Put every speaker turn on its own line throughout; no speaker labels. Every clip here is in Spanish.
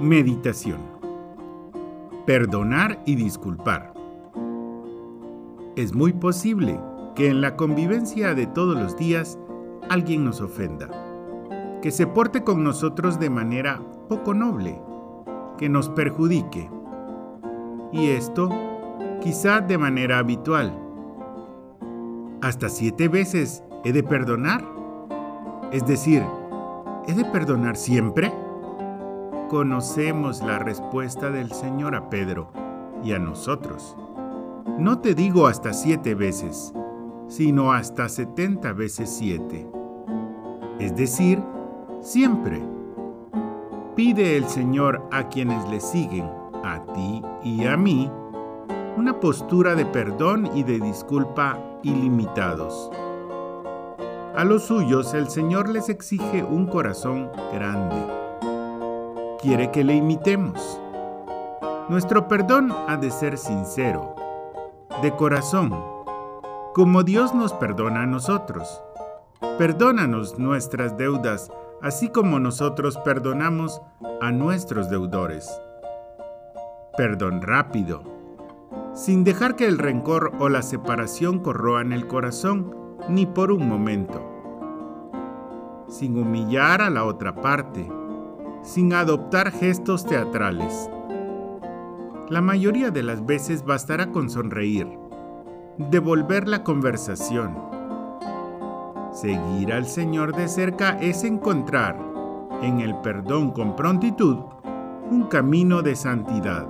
Meditación. Perdonar y disculpar. Es muy posible que en la convivencia de todos los días alguien nos ofenda, que se porte con nosotros de manera poco noble, que nos perjudique. Y esto quizá de manera habitual. ¿Hasta siete veces he de perdonar? Es decir, ¿he de perdonar siempre? Conocemos la respuesta del Señor a Pedro y a nosotros. No te digo hasta siete veces, sino hasta setenta veces siete. Es decir, siempre. Pide el Señor a quienes le siguen, a ti y a mí, una postura de perdón y de disculpa ilimitados. A los suyos el Señor les exige un corazón grande quiere que le imitemos. Nuestro perdón ha de ser sincero, de corazón, como Dios nos perdona a nosotros. Perdónanos nuestras deudas, así como nosotros perdonamos a nuestros deudores. Perdón rápido, sin dejar que el rencor o la separación corroan el corazón ni por un momento. Sin humillar a la otra parte, sin adoptar gestos teatrales. La mayoría de las veces bastará con sonreír, devolver la conversación. Seguir al Señor de cerca es encontrar, en el perdón con prontitud, un camino de santidad.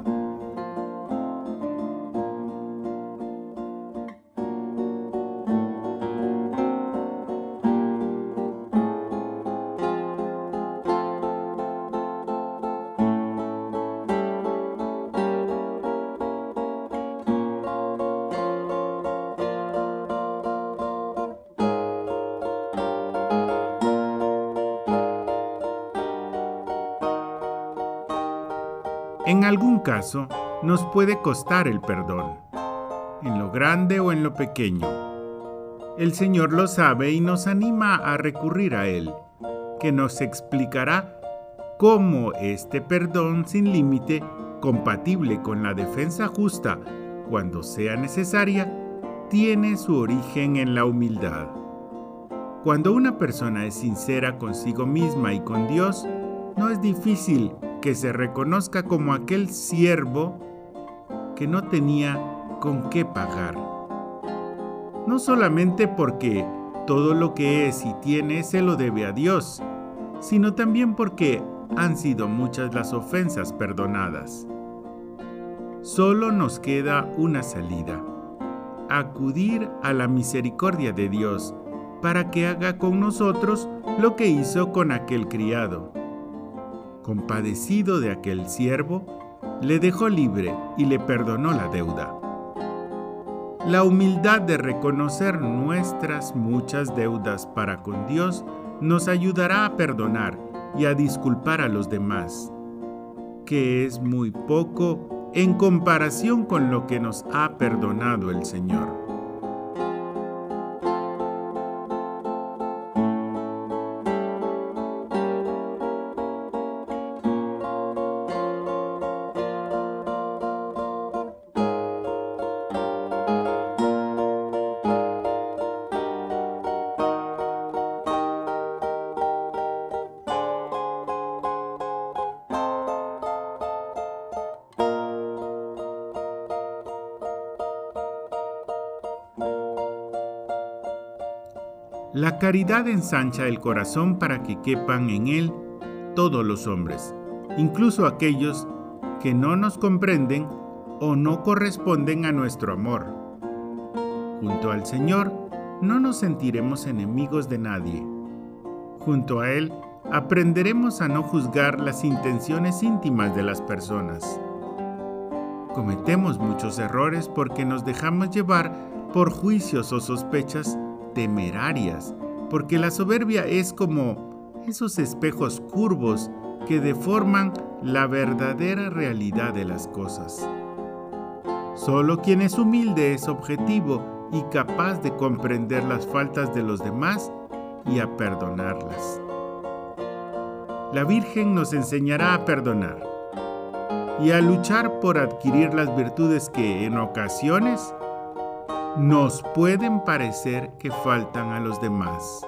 En algún caso, nos puede costar el perdón, en lo grande o en lo pequeño. El Señor lo sabe y nos anima a recurrir a Él, que nos explicará cómo este perdón sin límite, compatible con la defensa justa cuando sea necesaria, tiene su origen en la humildad. Cuando una persona es sincera consigo misma y con Dios, no es difícil que se reconozca como aquel siervo que no tenía con qué pagar. No solamente porque todo lo que es y tiene se lo debe a Dios, sino también porque han sido muchas las ofensas perdonadas. Solo nos queda una salida, acudir a la misericordia de Dios para que haga con nosotros lo que hizo con aquel criado compadecido de aquel siervo, le dejó libre y le perdonó la deuda. La humildad de reconocer nuestras muchas deudas para con Dios nos ayudará a perdonar y a disculpar a los demás, que es muy poco en comparación con lo que nos ha perdonado el Señor. La caridad ensancha el corazón para que quepan en él todos los hombres, incluso aquellos que no nos comprenden o no corresponden a nuestro amor. Junto al Señor no nos sentiremos enemigos de nadie. Junto a Él aprenderemos a no juzgar las intenciones íntimas de las personas. Cometemos muchos errores porque nos dejamos llevar por juicios o sospechas temerarias, porque la soberbia es como esos espejos curvos que deforman la verdadera realidad de las cosas. Solo quien es humilde es objetivo y capaz de comprender las faltas de los demás y a perdonarlas. La Virgen nos enseñará a perdonar y a luchar por adquirir las virtudes que en ocasiones nos pueden parecer que faltan a los demás.